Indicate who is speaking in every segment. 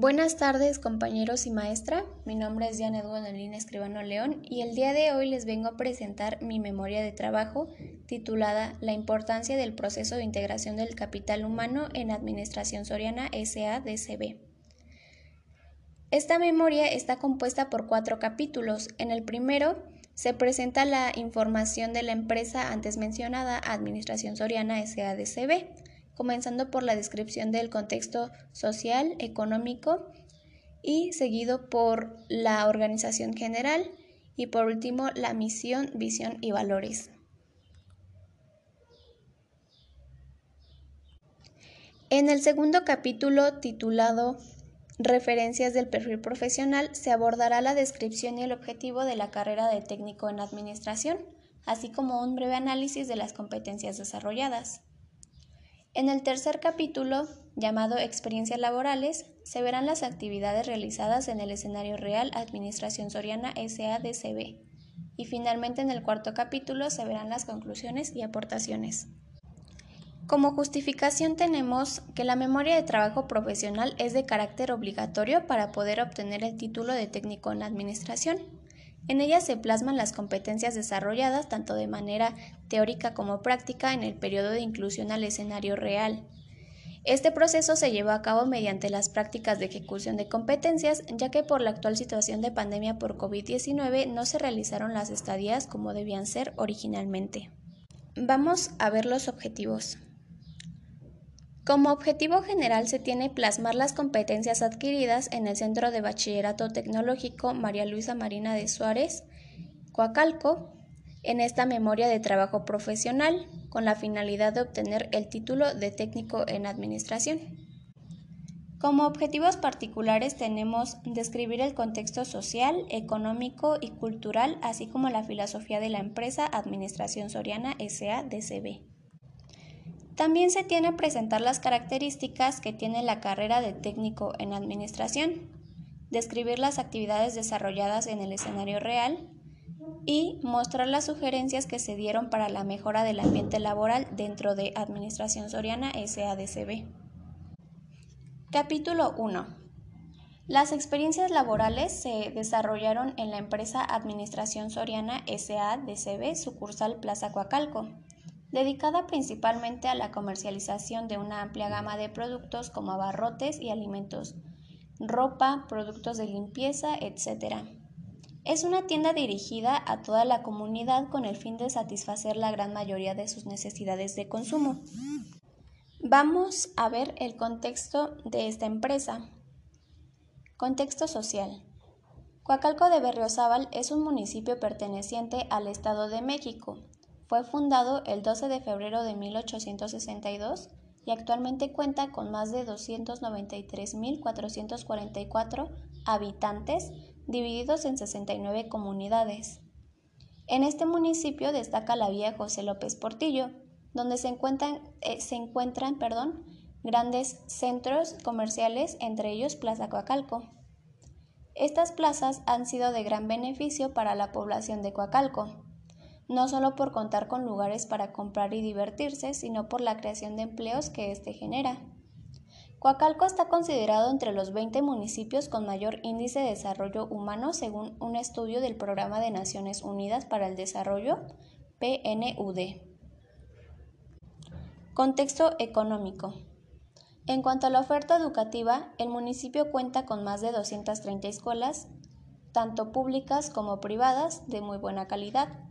Speaker 1: Buenas tardes compañeros y maestra, mi nombre es Diana Eduardo Escribano León y el día de hoy les vengo a presentar mi memoria de trabajo titulada La importancia del proceso de integración del capital humano en Administración Soriana SADCB. Esta memoria está compuesta por cuatro capítulos. En el primero se presenta la información de la empresa antes mencionada Administración Soriana SADCB comenzando por la descripción del contexto social, económico y seguido por la organización general y por último la misión, visión y valores. En el segundo capítulo titulado Referencias del perfil profesional se abordará la descripción y el objetivo de la carrera de técnico en administración, así como un breve análisis de las competencias desarrolladas. En el tercer capítulo, llamado Experiencias laborales, se verán las actividades realizadas en el escenario real Administración Soriana SADCB. Y finalmente en el cuarto capítulo se verán las conclusiones y aportaciones. Como justificación tenemos que la memoria de trabajo profesional es de carácter obligatorio para poder obtener el título de técnico en administración. En ella se plasman las competencias desarrolladas tanto de manera teórica como práctica en el periodo de inclusión al escenario real. Este proceso se llevó a cabo mediante las prácticas de ejecución de competencias, ya que por la actual situación de pandemia por COVID-19 no se realizaron las estadías como debían ser originalmente. Vamos a ver los objetivos. Como objetivo general se tiene plasmar las competencias adquiridas en el Centro de Bachillerato Tecnológico María Luisa Marina de Suárez, Coacalco, en esta memoria de trabajo profesional, con la finalidad de obtener el título de técnico en administración. Como objetivos particulares tenemos describir el contexto social, económico y cultural, así como la filosofía de la empresa Administración Soriana SA-DCB. También se tiene presentar las características que tiene la carrera de técnico en administración, describir las actividades desarrolladas en el escenario real y mostrar las sugerencias que se dieron para la mejora del ambiente laboral dentro de Administración Soriana SADCB. Capítulo 1. Las experiencias laborales se desarrollaron en la empresa Administración Soriana SADCB, sucursal Plaza Coacalco dedicada principalmente a la comercialización de una amplia gama de productos como abarrotes y alimentos, ropa, productos de limpieza, etc. Es una tienda dirigida a toda la comunidad con el fin de satisfacer la gran mayoría de sus necesidades de consumo. Vamos a ver el contexto de esta empresa. Contexto social. Coacalco de Berriozábal es un municipio perteneciente al Estado de México, fue fundado el 12 de febrero de 1862 y actualmente cuenta con más de 293.444 habitantes divididos en 69 comunidades. En este municipio destaca la vía José López Portillo, donde se encuentran, eh, grandes centros comerciales, entre ellos Plaza Coacalco. Estas plazas han sido de gran beneficio para la población de Coacalco, no solo por contar con lugares para comprar y divertirse, sino por la creación de empleos que éste genera. Coacalco está considerado entre los 20 municipios con mayor índice de desarrollo humano según un estudio del Programa de Naciones Unidas para el Desarrollo, PNUD. Contexto económico. En cuanto a la oferta educativa, el municipio cuenta con más de 230 escuelas, tanto públicas como privadas, de muy buena calidad,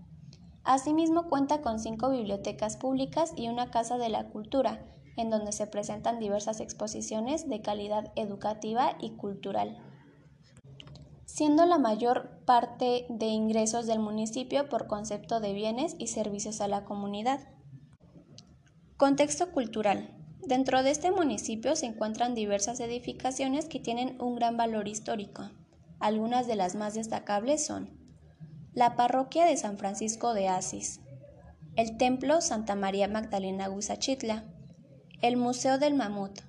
Speaker 1: Asimismo cuenta con cinco bibliotecas públicas y una casa de la cultura, en donde se presentan diversas exposiciones de calidad educativa y cultural, siendo la mayor parte de ingresos del municipio por concepto de bienes y servicios a la comunidad. Contexto cultural. Dentro de este municipio se encuentran diversas edificaciones que tienen un gran valor histórico. Algunas de las más destacables son la parroquia de San Francisco de Asís, el templo Santa María Magdalena Guzachitla, el Museo del Mamut,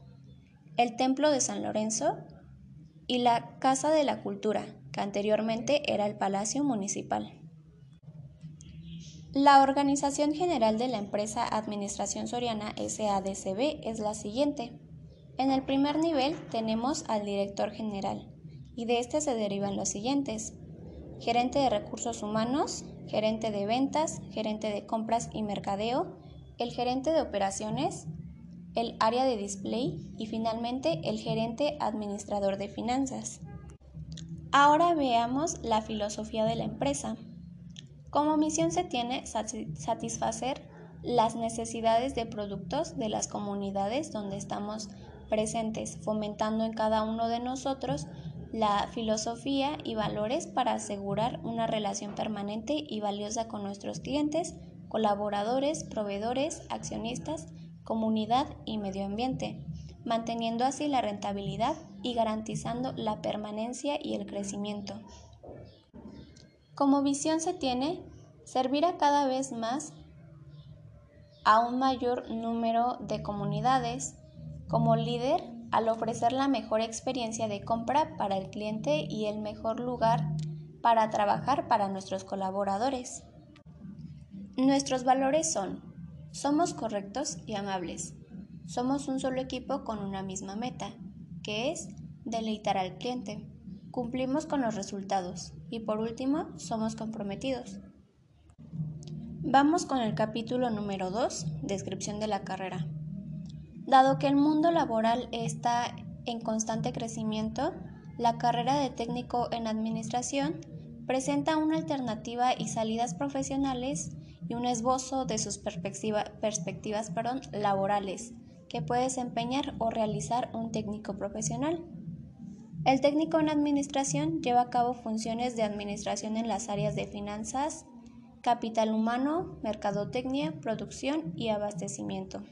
Speaker 1: el templo de San Lorenzo y la Casa de la Cultura, que anteriormente era el Palacio Municipal. La organización general de la empresa Administración Soriana SADCB es la siguiente. En el primer nivel tenemos al director general y de este se derivan los siguientes. Gerente de recursos humanos, gerente de ventas, gerente de compras y mercadeo, el gerente de operaciones, el área de display y finalmente el gerente administrador de finanzas. Ahora veamos la filosofía de la empresa. Como misión se tiene satisfacer las necesidades de productos de las comunidades donde estamos presentes, fomentando en cada uno de nosotros la filosofía y valores para asegurar una relación permanente y valiosa con nuestros clientes, colaboradores, proveedores, accionistas, comunidad y medio ambiente, manteniendo así la rentabilidad y garantizando la permanencia y el crecimiento. Como visión se tiene servir a cada vez más a un mayor número de comunidades como líder al ofrecer la mejor experiencia de compra para el cliente y el mejor lugar para trabajar para nuestros colaboradores. Nuestros valores son, somos correctos y amables. Somos un solo equipo con una misma meta, que es deleitar al cliente. Cumplimos con los resultados y por último, somos comprometidos. Vamos con el capítulo número 2, descripción de la carrera. Dado que el mundo laboral está en constante crecimiento, la carrera de técnico en administración presenta una alternativa y salidas profesionales y un esbozo de sus perspectivas laborales que puede desempeñar o realizar un técnico profesional. El técnico en administración lleva a cabo funciones de administración en las áreas de finanzas, capital humano, mercadotecnia, producción y abastecimiento.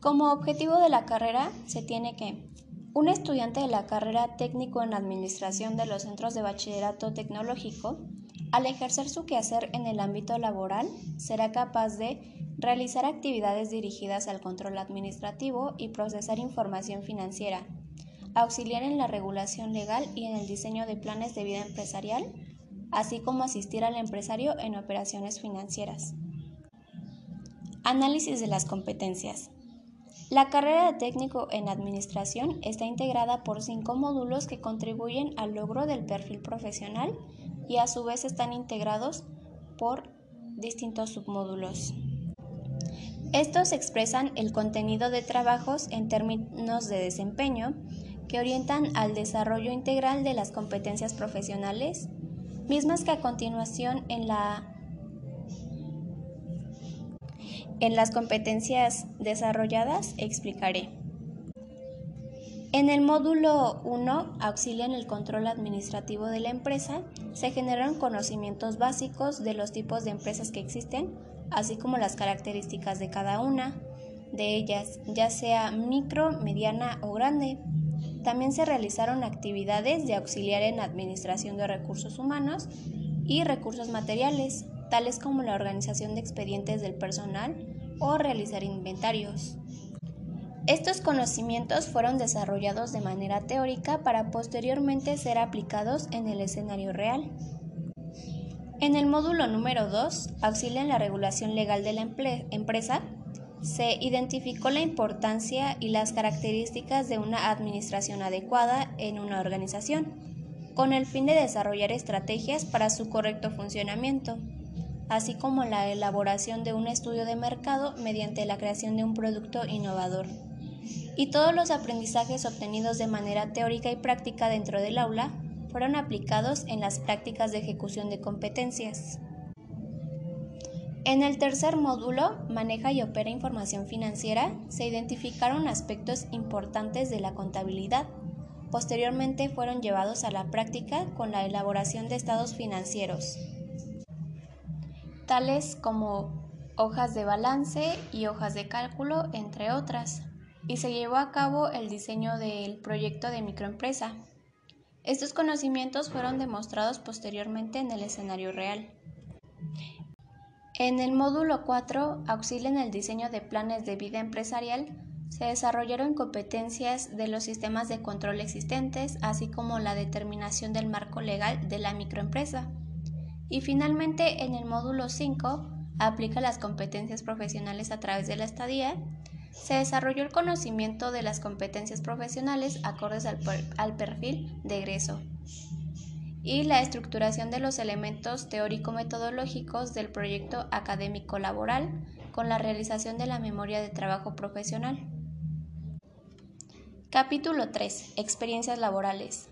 Speaker 1: Como objetivo de la carrera se tiene que un estudiante de la carrera técnico en administración de los centros de bachillerato tecnológico, al ejercer su quehacer en el ámbito laboral, será capaz de realizar actividades dirigidas al control administrativo y procesar información financiera, auxiliar en la regulación legal y en el diseño de planes de vida empresarial, así como asistir al empresario en operaciones financieras. Análisis de las competencias. La carrera de técnico en administración está integrada por cinco módulos que contribuyen al logro del perfil profesional y a su vez están integrados por distintos submódulos. Estos expresan el contenido de trabajos en términos de desempeño que orientan al desarrollo integral de las competencias profesionales, mismas que a continuación en la en las competencias desarrolladas explicaré. En el módulo 1, auxilio en el control administrativo de la empresa, se generan conocimientos básicos de los tipos de empresas que existen, así como las características de cada una de ellas, ya sea micro, mediana o grande. También se realizaron actividades de auxiliar en administración de recursos humanos y recursos materiales, tales como la organización de expedientes del personal o realizar inventarios. Estos conocimientos fueron desarrollados de manera teórica para posteriormente ser aplicados en el escenario real. En el módulo número 2, auxilia en la regulación legal de la empresa, se identificó la importancia y las características de una administración adecuada en una organización, con el fin de desarrollar estrategias para su correcto funcionamiento así como la elaboración de un estudio de mercado mediante la creación de un producto innovador. Y todos los aprendizajes obtenidos de manera teórica y práctica dentro del aula fueron aplicados en las prácticas de ejecución de competencias. En el tercer módulo, Maneja y opera información financiera, se identificaron aspectos importantes de la contabilidad. Posteriormente fueron llevados a la práctica con la elaboración de estados financieros, tales como hojas de balance y hojas de cálculo, entre otras, y se llevó a cabo el diseño del proyecto de microempresa. Estos conocimientos fueron demostrados posteriormente en el escenario real. En el módulo 4, auxilio en el diseño de planes de vida empresarial, se desarrollaron competencias de los sistemas de control existentes, así como la determinación del marco legal de la microempresa. Y finalmente, en el módulo 5, aplica las competencias profesionales a través de la estadía, se desarrolló el conocimiento de las competencias profesionales acordes al, perfil de egreso y la estructuración de los elementos teórico-metodológicos del proyecto académico laboral con la realización de la memoria de trabajo profesional. Capítulo 3. Experiencias laborales.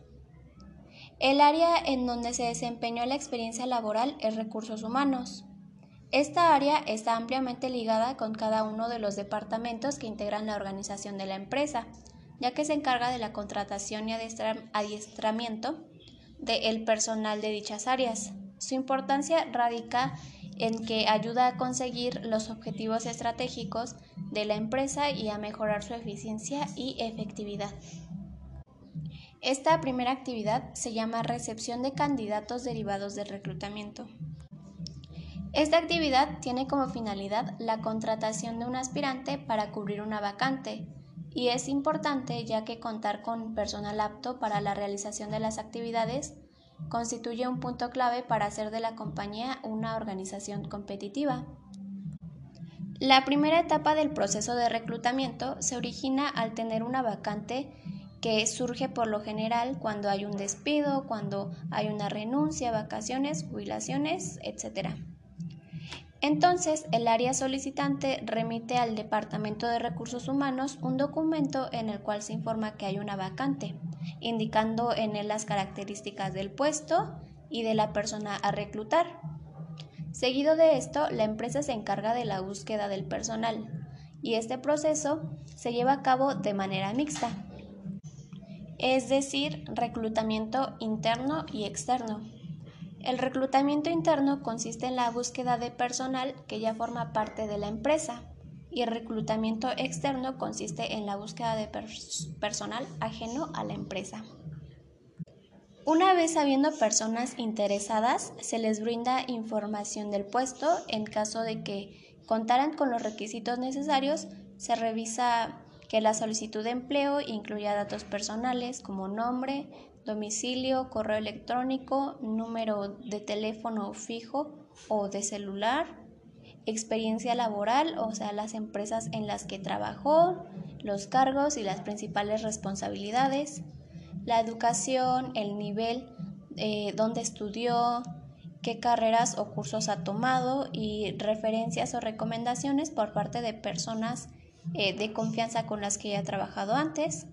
Speaker 1: El área en donde se desempeñó la experiencia laboral es recursos humanos. Esta área está ampliamente ligada con cada uno de los departamentos que integran la organización de la empresa, ya que se encarga de la contratación y adiestramiento del personal de dichas áreas. Su importancia radica en que ayuda a conseguir los objetivos estratégicos de la empresa y a mejorar su eficiencia y efectividad. Esta primera actividad se llama recepción de candidatos derivados del reclutamiento. Esta actividad tiene como finalidad la contratación de un aspirante para cubrir una vacante y es importante ya que contar con personal apto para la realización de las actividades constituye un punto clave para hacer de la compañía una organización competitiva. La primera etapa del proceso de reclutamiento se origina al tener una vacante que surge por lo general cuando hay un despido, cuando hay una renuncia, vacaciones, jubilaciones, etc. Entonces, el área solicitante remite al Departamento de Recursos Humanos un documento en el cual se informa que hay una vacante, indicando en él las características del puesto y de la persona a reclutar. Seguido de esto, la empresa se encarga de la búsqueda del personal y este proceso se lleva a cabo de manera mixta, es decir, reclutamiento interno y externo. El reclutamiento interno consiste en la búsqueda de personal que ya forma parte de la empresa y el reclutamiento externo consiste en la búsqueda de personal ajeno a la empresa. Una vez habiendo personas interesadas, se les brinda información del puesto. En caso de que contaran con los requisitos necesarios, se revisa que la solicitud de empleo incluya datos personales como nombre, domicilio, correo electrónico, número de teléfono fijo o de celular, experiencia laboral, o sea, las empresas en las que trabajó, los cargos y las principales responsabilidades, la educación, el nivel eh, donde estudió, qué carreras o cursos ha tomado y referencias o recomendaciones por parte de personas eh, de confianza con las que haya trabajado antes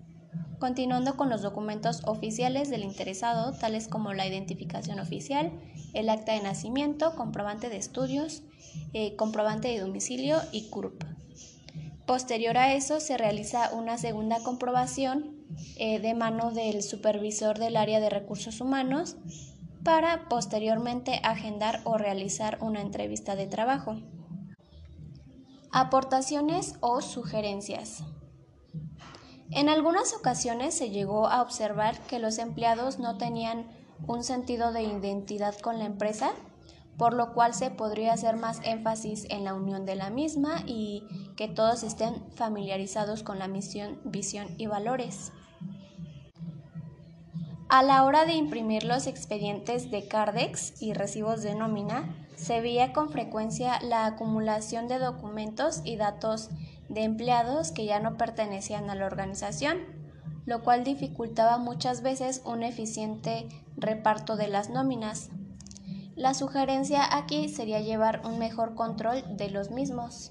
Speaker 1: continuando con los documentos oficiales del interesado, tales como la identificación oficial, el acta de nacimiento, comprobante de estudios, eh, comprobante de domicilio y CURP. Posterior a eso se realiza una segunda comprobación eh, de mano del supervisor del área de recursos humanos para posteriormente agendar o realizar una entrevista de trabajo. Aportaciones o sugerencias. En algunas ocasiones se llegó a observar que los empleados no tenían un sentido de identidad con la empresa, por lo cual se podría hacer más énfasis en la unión de la misma y que todos estén familiarizados con la misión, visión y valores. A la hora de imprimir los expedientes de Cardex y recibos de nómina, se veía con frecuencia la acumulación de documentos y datos de empleados que ya no pertenecían a la organización, lo cual dificultaba muchas veces un eficiente reparto de las nóminas. La sugerencia aquí sería llevar un mejor control de los mismos.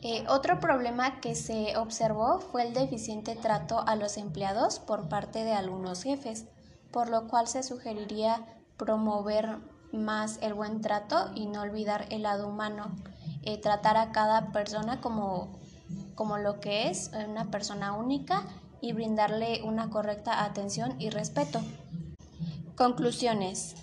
Speaker 1: Eh, otro problema que se observó fue el deficiente trato a los empleados por parte de algunos jefes, por lo cual se sugeriría promover más el buen trato y no olvidar el lado humano, eh, tratar a cada persona como, como lo que es, una persona única y brindarle una correcta atención y respeto. Conclusiones.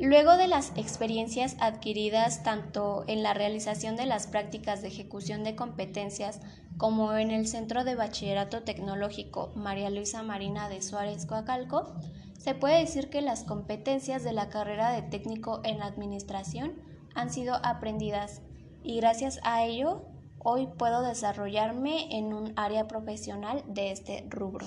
Speaker 1: Luego de las experiencias adquiridas tanto en la realización de las prácticas de ejecución de competencias como en el Centro de Bachillerato Tecnológico María Luisa Marina de Suárez Coacalco, se puede decir que las competencias de la carrera de técnico en administración han sido aprendidas y gracias a ello hoy puedo desarrollarme en un área profesional de este rubro.